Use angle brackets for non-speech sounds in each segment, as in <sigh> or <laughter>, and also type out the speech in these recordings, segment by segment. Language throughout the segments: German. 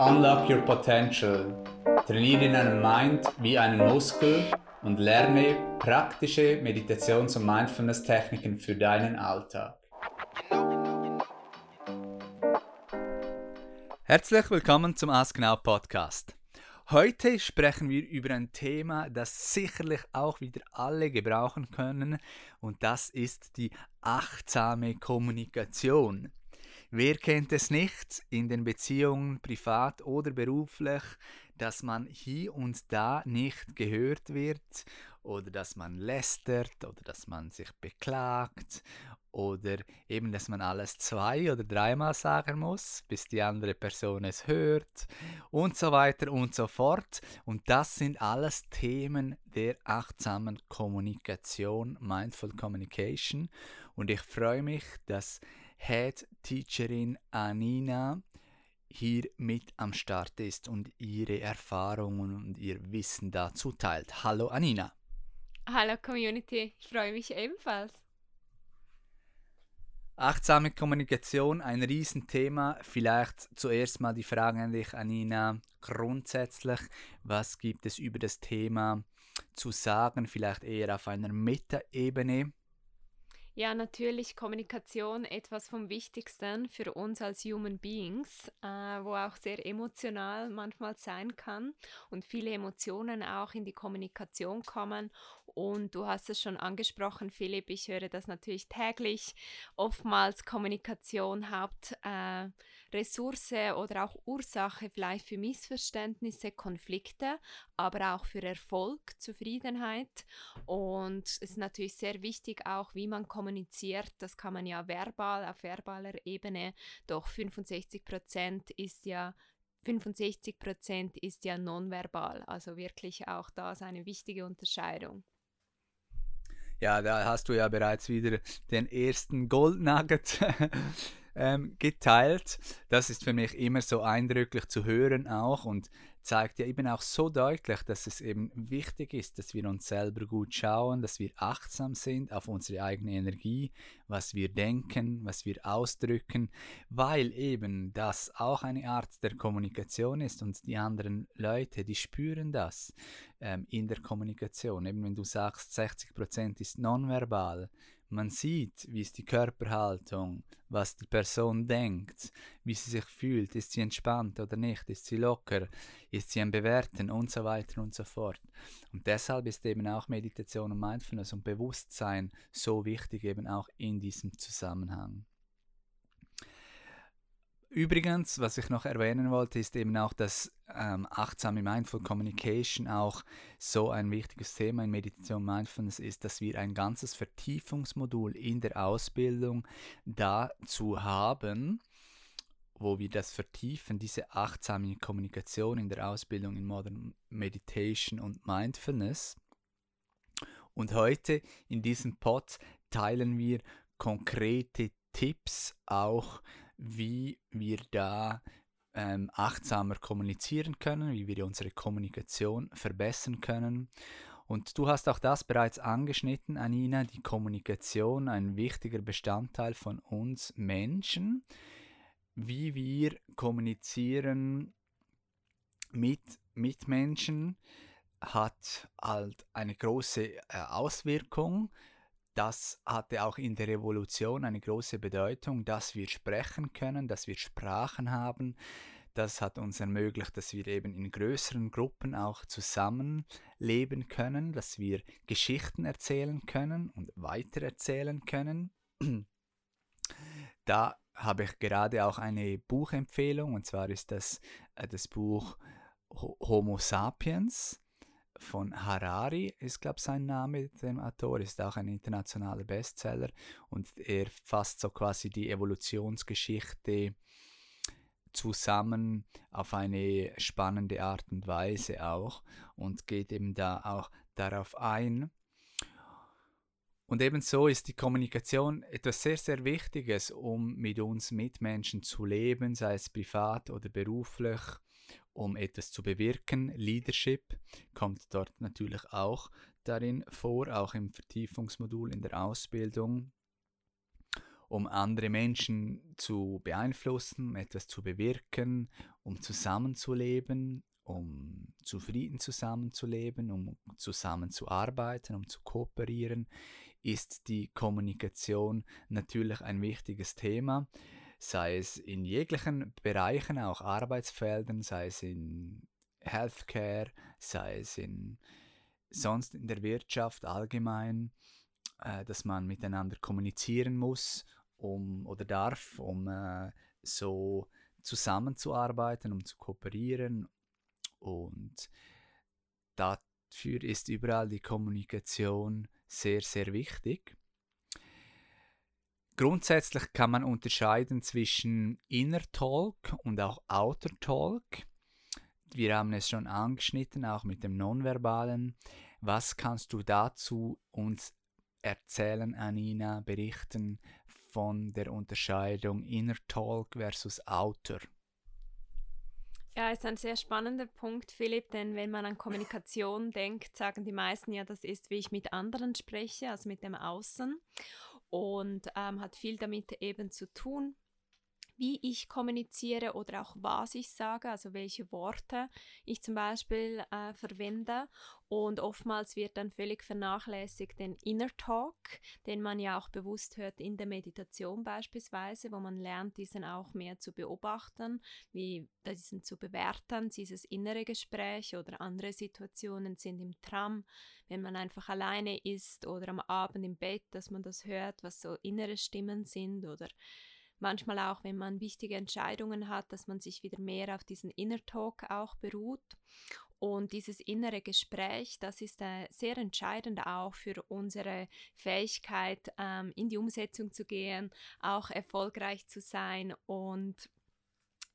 Unlock Your Potential. Trainiere deinen Mind wie einen Muskel und lerne praktische Meditations- und Mindfulness-Techniken für deinen Alltag. Herzlich willkommen zum Ask Now Podcast. Heute sprechen wir über ein Thema, das sicherlich auch wieder alle gebrauchen können, und das ist die achtsame Kommunikation. Wer kennt es nicht in den Beziehungen, privat oder beruflich, dass man hier und da nicht gehört wird oder dass man lästert oder dass man sich beklagt oder eben, dass man alles zwei oder dreimal sagen muss, bis die andere Person es hört und so weiter und so fort. Und das sind alles Themen der achtsamen Kommunikation, Mindful Communication. Und ich freue mich, dass Head Teacherin Anina hier mit am Start ist und ihre Erfahrungen und ihr Wissen dazu teilt. Hallo Anina. Hallo Community, ich freue mich ebenfalls. Achtsame Kommunikation, ein Riesenthema. Vielleicht zuerst mal die Frage an dich, Anina. Grundsätzlich, was gibt es über das Thema zu sagen? Vielleicht eher auf einer Metaebene. Ja, natürlich Kommunikation etwas vom Wichtigsten für uns als Human Beings, äh, wo auch sehr emotional manchmal sein kann und viele Emotionen auch in die Kommunikation kommen und du hast es schon angesprochen, Philipp, ich höre das natürlich täglich. Oftmals Kommunikation Hauptressource äh, oder auch Ursache vielleicht für Missverständnisse, Konflikte, aber auch für Erfolg, Zufriedenheit. Und es ist natürlich sehr wichtig auch, wie man kommuniziert. Das kann man ja verbal, auf verbaler Ebene. Doch 65 Prozent ist ja 65 Prozent ist ja nonverbal, also wirklich auch da ist eine wichtige Unterscheidung. Ja, da hast du ja bereits wieder den ersten Gold Nugget <laughs> ähm, geteilt. Das ist für mich immer so eindrücklich zu hören auch und zeigt ja eben auch so deutlich, dass es eben wichtig ist, dass wir uns selber gut schauen, dass wir achtsam sind auf unsere eigene Energie, was wir denken, was wir ausdrücken, weil eben das auch eine Art der Kommunikation ist und die anderen Leute, die spüren das ähm, in der Kommunikation. Eben wenn du sagst, 60% ist nonverbal, man sieht, wie ist die Körperhaltung, was die Person denkt, wie sie sich fühlt, ist sie entspannt oder nicht, ist sie locker, ist sie am Bewerten und so weiter und so fort. Und deshalb ist eben auch Meditation und Mindfulness und Bewusstsein so wichtig eben auch in diesem Zusammenhang. Übrigens, was ich noch erwähnen wollte, ist eben auch, dass ähm, achtsame Mindful Communication auch so ein wichtiges Thema in Meditation Mindfulness ist, dass wir ein ganzes Vertiefungsmodul in der Ausbildung dazu haben, wo wir das vertiefen, diese achtsame Kommunikation in der Ausbildung in Modern Meditation und Mindfulness. Und heute in diesem Pod teilen wir konkrete Tipps auch, wie wir da ähm, achtsamer kommunizieren können, wie wir unsere Kommunikation verbessern können. Und du hast auch das bereits angeschnitten, Anina, die Kommunikation, ein wichtiger Bestandteil von uns Menschen, wie wir kommunizieren mit Mitmenschen, hat halt eine große äh, Auswirkung das hatte auch in der Revolution eine große Bedeutung, dass wir sprechen können, dass wir Sprachen haben. Das hat uns ermöglicht, dass wir eben in größeren Gruppen auch zusammenleben können, dass wir Geschichten erzählen können und weitererzählen können. Da habe ich gerade auch eine Buchempfehlung, und zwar ist das äh, das Buch Homo sapiens von Harari ist, glaube ich, sein Name, dem Autor, ist auch ein internationaler Bestseller und er fasst so quasi die Evolutionsgeschichte zusammen auf eine spannende Art und Weise auch und geht eben da auch darauf ein. Und ebenso ist die Kommunikation etwas sehr, sehr Wichtiges, um mit uns Mitmenschen zu leben, sei es privat oder beruflich um etwas zu bewirken. Leadership kommt dort natürlich auch darin vor, auch im Vertiefungsmodul in der Ausbildung. um andere Menschen zu beeinflussen, etwas zu bewirken, um zusammenzuleben, um zufrieden zusammenzuleben, um zusammenzuarbeiten, um zu kooperieren, ist die Kommunikation natürlich ein wichtiges Thema, sei es in jeglichen Bereichen, auch Arbeitsfeldern, sei es in Healthcare, sei es in sonst in der Wirtschaft allgemein, äh, dass man miteinander kommunizieren muss um, oder darf, um äh, so zusammenzuarbeiten, um zu kooperieren. Und dafür ist überall die Kommunikation sehr, sehr wichtig. Grundsätzlich kann man unterscheiden zwischen Inner Talk und auch Outer Talk. Wir haben es schon angeschnitten, auch mit dem Nonverbalen. Was kannst du dazu uns erzählen, Anina, berichten von der Unterscheidung Inner Talk versus Outer? Ja, ist ein sehr spannender Punkt, Philipp, denn wenn man an Kommunikation denkt, sagen die meisten ja, das ist, wie ich mit anderen spreche, also mit dem Außen und ähm, hat viel damit eben zu tun, wie ich kommuniziere oder auch was ich sage, also welche Worte ich zum Beispiel äh, verwende. Und oftmals wird dann völlig vernachlässigt den Inner Talk, den man ja auch bewusst hört in der Meditation beispielsweise, wo man lernt, diesen auch mehr zu beobachten, wie diesen zu bewerten, dieses innere Gespräch oder andere Situationen sind im Tram, wenn man einfach alleine ist oder am Abend im Bett, dass man das hört, was so innere Stimmen sind oder manchmal auch, wenn man wichtige Entscheidungen hat, dass man sich wieder mehr auf diesen Inner Talk auch beruht. Und dieses innere Gespräch, das ist äh, sehr entscheidend auch für unsere Fähigkeit, ähm, in die Umsetzung zu gehen, auch erfolgreich zu sein und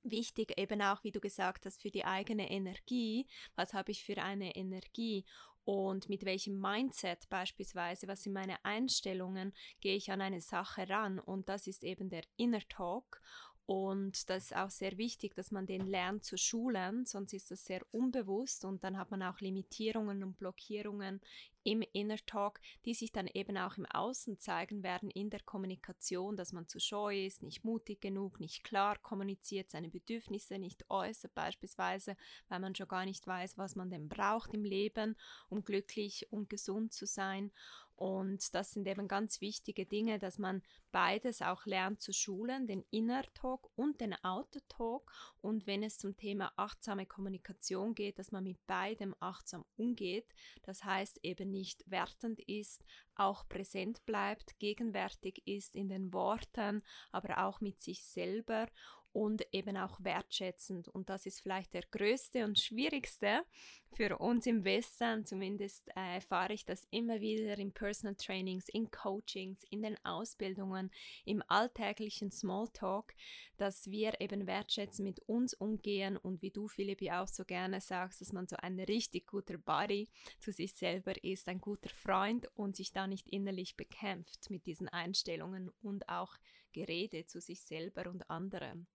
wichtig eben auch, wie du gesagt hast, für die eigene Energie. Was habe ich für eine Energie? Und mit welchem Mindset beispielsweise, was sind meine Einstellungen, gehe ich an eine Sache ran? Und das ist eben der Inner Talk und das ist auch sehr wichtig, dass man den lernt zu schulen, sonst ist das sehr unbewusst und dann hat man auch Limitierungen und Blockierungen im Inner Talk, die sich dann eben auch im Außen zeigen werden in der Kommunikation, dass man zu scheu ist, nicht mutig genug, nicht klar kommuniziert, seine Bedürfnisse nicht äußert beispielsweise, weil man schon gar nicht weiß, was man denn braucht im Leben, um glücklich und gesund zu sein. Und das sind eben ganz wichtige Dinge, dass man beides auch lernt zu schulen, den Inner Talk und den Outer Talk. Und wenn es zum Thema achtsame Kommunikation geht, dass man mit beidem achtsam umgeht. Das heißt eben nicht wertend ist, auch präsent bleibt, gegenwärtig ist in den Worten, aber auch mit sich selber und eben auch wertschätzend. Und das ist vielleicht der größte und schwierigste für uns im Westen. Zumindest äh, erfahre ich das immer wieder in Personal Trainings, in Coachings, in den Ausbildungen, im alltäglichen Smalltalk, dass wir eben wertschätzen mit uns umgehen und wie du, Philipp, ja auch so gerne sagst, dass man so ein richtig guter Buddy zu sich selber ist, ein guter Freund und sich da nicht innerlich bekämpft mit diesen Einstellungen und auch Gerede zu sich selber und anderen.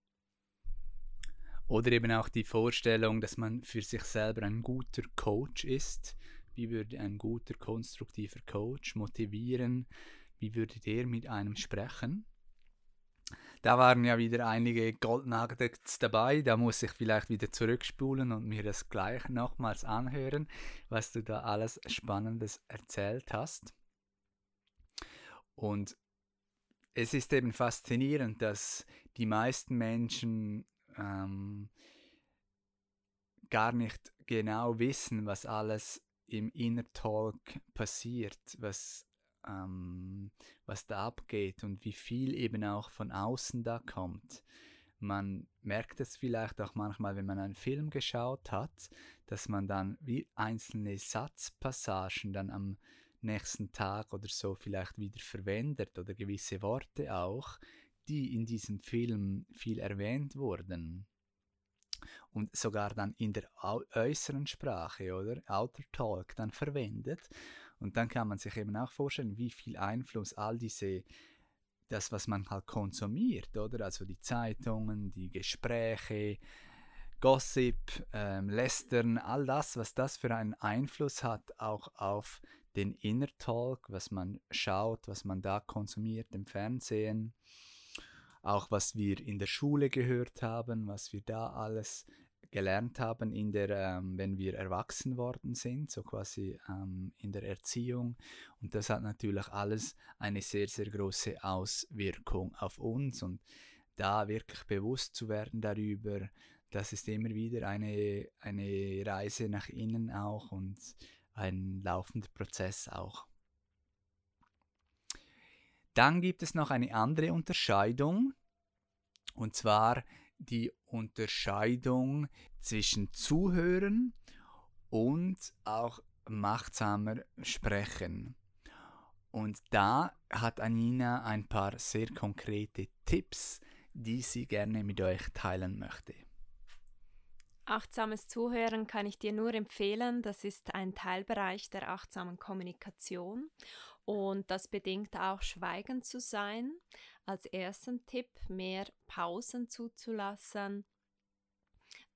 Oder eben auch die Vorstellung, dass man für sich selber ein guter Coach ist. Wie würde ein guter, konstruktiver Coach motivieren? Wie würde der mit einem sprechen? Da waren ja wieder einige Gold Nuggets dabei. Da muss ich vielleicht wieder zurückspulen und mir das gleich nochmals anhören, was du da alles Spannendes erzählt hast. Und es ist eben faszinierend, dass die meisten Menschen ähm, gar nicht genau wissen, was alles im Inner Talk passiert, was, ähm, was da abgeht und wie viel eben auch von außen da kommt. Man merkt es vielleicht auch manchmal, wenn man einen Film geschaut hat, dass man dann wie einzelne Satzpassagen dann am nächsten Tag oder so vielleicht wieder verwendet oder gewisse Worte auch, die in diesem Film viel erwähnt wurden. Und sogar dann in der äußeren Sprache oder Outer Talk dann verwendet. Und dann kann man sich eben auch vorstellen, wie viel Einfluss all diese, das, was man halt konsumiert, oder? Also die Zeitungen, die Gespräche, Gossip, ähm, Lästern, all das, was das für einen Einfluss hat, auch auf den Inner Talk, was man schaut, was man da konsumiert im Fernsehen, auch was wir in der Schule gehört haben, was wir da alles gelernt haben, in der, ähm, wenn wir erwachsen worden sind, so quasi ähm, in der Erziehung. Und das hat natürlich alles eine sehr, sehr große Auswirkung auf uns. Und da wirklich bewusst zu werden darüber, das ist immer wieder eine, eine Reise nach innen auch und ein laufender Prozess auch. Dann gibt es noch eine andere Unterscheidung, und zwar die Unterscheidung zwischen Zuhören und auch machtsamer Sprechen. Und da hat Anina ein paar sehr konkrete Tipps, die sie gerne mit euch teilen möchte. Achtsames Zuhören kann ich dir nur empfehlen. Das ist ein Teilbereich der achtsamen Kommunikation und das bedingt auch Schweigen zu sein. Als ersten Tipp mehr Pausen zuzulassen,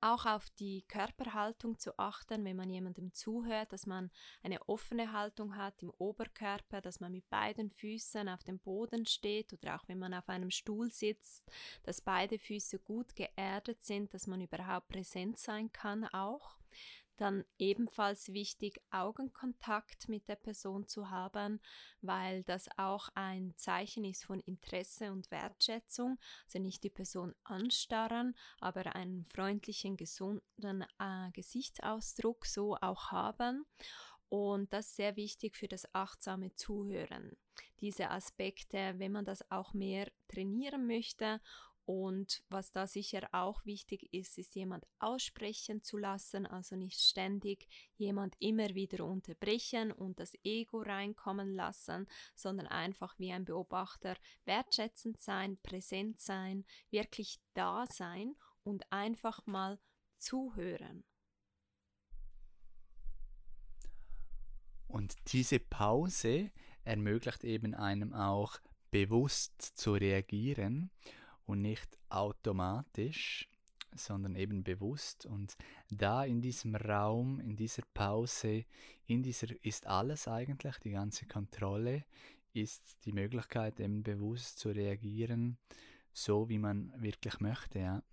auch auf die Körperhaltung zu achten, wenn man jemandem zuhört, dass man eine offene Haltung hat im Oberkörper, dass man mit beiden Füßen auf dem Boden steht oder auch wenn man auf einem Stuhl sitzt, dass beide Füße gut geerdet sind, dass man überhaupt präsent sein kann auch. Dann ebenfalls wichtig, Augenkontakt mit der Person zu haben, weil das auch ein Zeichen ist von Interesse und Wertschätzung. Also nicht die Person anstarren, aber einen freundlichen, gesunden äh, Gesichtsausdruck so auch haben. Und das ist sehr wichtig für das achtsame Zuhören. Diese Aspekte, wenn man das auch mehr trainieren möchte und was da sicher auch wichtig ist, ist jemand aussprechen zu lassen, also nicht ständig jemand immer wieder unterbrechen und das Ego reinkommen lassen, sondern einfach wie ein Beobachter wertschätzend sein, präsent sein, wirklich da sein und einfach mal zuhören. Und diese Pause ermöglicht eben einem auch bewusst zu reagieren und nicht automatisch, sondern eben bewusst. Und da in diesem Raum, in dieser Pause, in dieser ist alles eigentlich, die ganze Kontrolle, ist die Möglichkeit eben bewusst zu reagieren, so wie man wirklich möchte. Ja.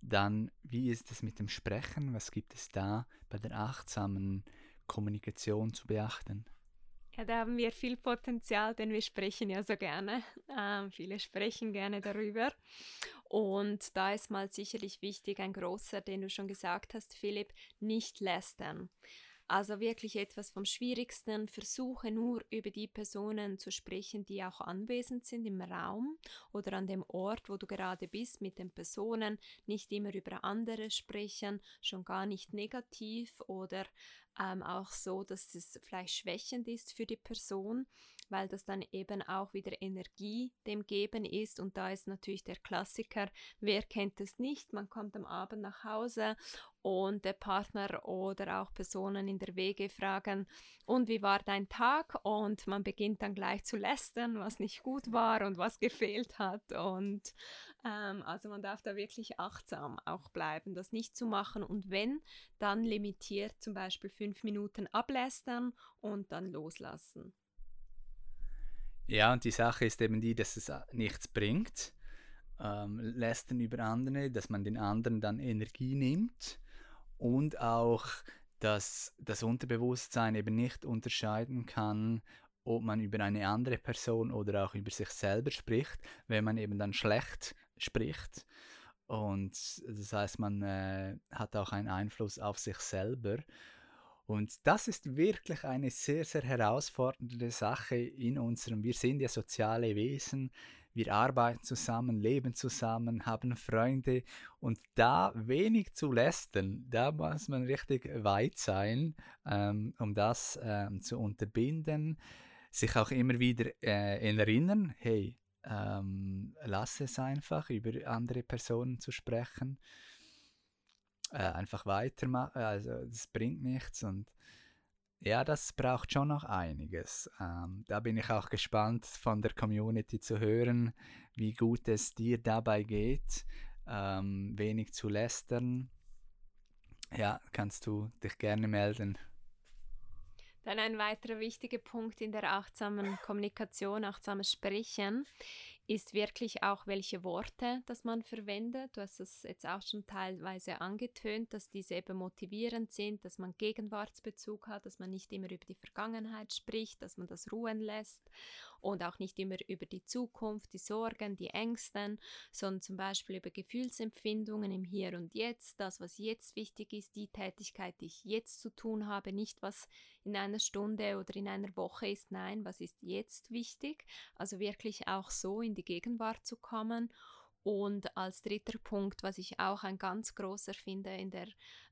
Dann, wie ist es mit dem Sprechen? Was gibt es da bei der achtsamen Kommunikation zu beachten? Ja, da haben wir viel Potenzial, denn wir sprechen ja so gerne. Ähm, viele sprechen gerne darüber. Und da ist mal sicherlich wichtig, ein großer, den du schon gesagt hast, Philipp, nicht lästern. Also wirklich etwas vom Schwierigsten. Versuche nur über die Personen zu sprechen, die auch anwesend sind im Raum oder an dem Ort, wo du gerade bist, mit den Personen. Nicht immer über andere sprechen, schon gar nicht negativ oder ähm, auch so, dass es vielleicht schwächend ist für die Person, weil das dann eben auch wieder Energie dem Geben ist. Und da ist natürlich der Klassiker, wer kennt es nicht? Man kommt am Abend nach Hause und der Partner oder auch Personen in der Wege fragen, und wie war dein Tag? Und man beginnt dann gleich zu lästern, was nicht gut war und was gefehlt hat. Und ähm, also man darf da wirklich achtsam auch bleiben, das nicht zu machen. Und wenn, dann limitiert zum Beispiel fünf Minuten ablästern und dann loslassen. Ja, und die Sache ist eben die, dass es äh, nichts bringt. Ähm, lästern über andere, dass man den anderen dann Energie nimmt und auch, dass das Unterbewusstsein eben nicht unterscheiden kann, ob man über eine andere Person oder auch über sich selber spricht, wenn man eben dann schlecht spricht. Und das heißt, man äh, hat auch einen Einfluss auf sich selber. Und das ist wirklich eine sehr, sehr herausfordernde Sache in unserem, wir sind ja soziale Wesen, wir arbeiten zusammen, leben zusammen, haben Freunde. Und da wenig zu lästern, da muss man richtig weit sein, ähm, um das ähm, zu unterbinden, sich auch immer wieder äh, erinnern, hey, ähm, lass es einfach, über andere Personen zu sprechen, äh, einfach weitermachen, also das bringt nichts und ja, das braucht schon noch einiges. Ähm, da bin ich auch gespannt von der Community zu hören, wie gut es dir dabei geht, ähm, wenig zu lästern. Ja, kannst du dich gerne melden. Dann ein weiterer wichtiger Punkt in der achtsamen Kommunikation, achtsames Sprechen, ist wirklich auch, welche Worte, dass man verwendet. Du hast es jetzt auch schon teilweise angetönt, dass diese eben motivierend sind, dass man Gegenwartsbezug hat, dass man nicht immer über die Vergangenheit spricht, dass man das ruhen lässt und auch nicht immer über die Zukunft, die Sorgen, die Ängsten, sondern zum Beispiel über Gefühlsempfindungen im Hier und Jetzt, das, was jetzt wichtig ist, die Tätigkeit, die ich jetzt zu tun habe, nicht was in einer Stunde oder in einer Woche ist, nein, was ist jetzt wichtig, also wirklich auch so in die Gegenwart zu kommen und als dritter Punkt, was ich auch ein ganz großer finde in der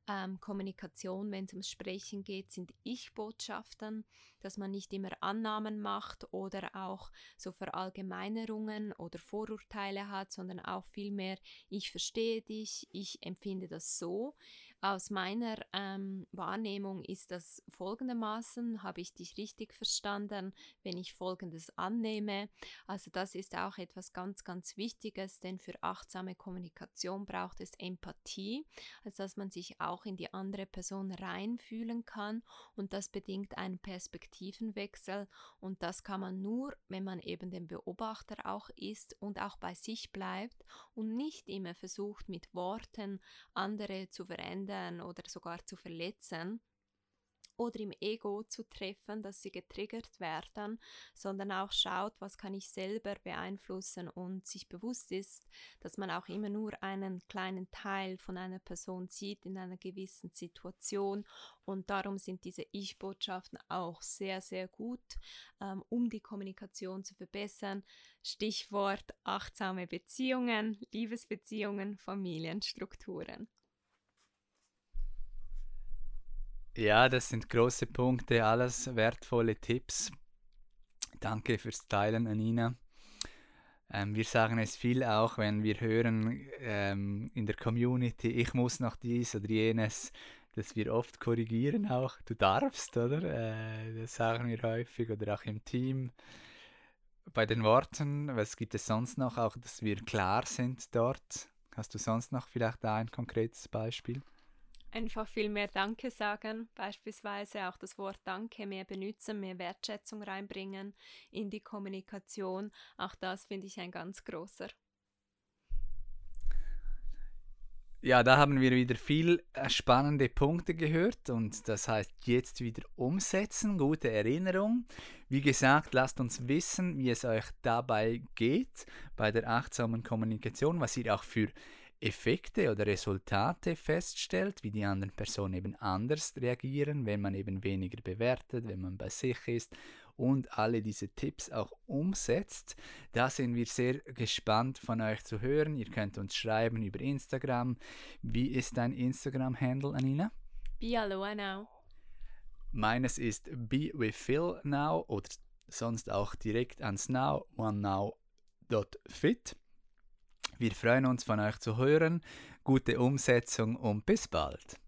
ähm, Kommunikation, wenn es ums Sprechen geht, sind Ich-Botschaften, dass man nicht immer Annahmen macht oder auch so Verallgemeinerungen oder Vorurteile hat, sondern auch vielmehr, ich verstehe dich, ich empfinde das so. Aus meiner ähm, Wahrnehmung ist das folgendermaßen, habe ich dich richtig verstanden, wenn ich Folgendes annehme. Also das ist auch etwas ganz, ganz Wichtiges, denn für achtsame Kommunikation braucht es Empathie, also dass man sich auch in die andere Person reinfühlen kann und das bedingt einen Perspektivenwechsel und das kann man nur, wenn man eben den Beobachter auch ist und auch bei sich bleibt und nicht immer versucht mit Worten andere zu verändern verändern oder sogar zu verletzen oder im Ego zu treffen, dass sie getriggert werden, sondern auch schaut, was kann ich selber beeinflussen und sich bewusst ist, dass man auch immer nur einen kleinen Teil von einer Person sieht in einer gewissen Situation und darum sind diese Ich-Botschaften auch sehr, sehr gut, ähm, um die Kommunikation zu verbessern. Stichwort achtsame Beziehungen, Liebesbeziehungen, Familienstrukturen. Ja, das sind große Punkte, alles wertvolle Tipps. Danke fürs Teilen, Anina. Ähm, wir sagen es viel auch, wenn wir hören ähm, in der Community, ich muss noch dies oder jenes, dass wir oft korrigieren auch. Du darfst, oder? Äh, das sagen wir häufig oder auch im Team. Bei den Worten, was gibt es sonst noch? Auch, dass wir klar sind dort. Hast du sonst noch vielleicht ein konkretes Beispiel? Einfach viel mehr Danke sagen, beispielsweise auch das Wort Danke mehr benutzen, mehr Wertschätzung reinbringen in die Kommunikation. Auch das finde ich ein ganz großer. Ja, da haben wir wieder viel äh, spannende Punkte gehört und das heißt jetzt wieder umsetzen, gute Erinnerung. Wie gesagt, lasst uns wissen, wie es euch dabei geht bei der achtsamen Kommunikation, was ihr auch für Effekte oder Resultate feststellt, wie die anderen Personen eben anders reagieren, wenn man eben weniger bewertet, wenn man bei sich ist und alle diese Tipps auch umsetzt. Da sind wir sehr gespannt von euch zu hören. Ihr könnt uns schreiben über Instagram. Wie ist dein Instagram-Handle, Anina? Be Aloha Now. Meines ist Be with Phil Now oder sonst auch direkt ans Now, onenow.fit. Wir freuen uns von euch zu hören. Gute Umsetzung und bis bald.